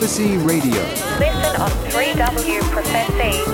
Prophecy Radio. Listen on 3wprophecyradio.com.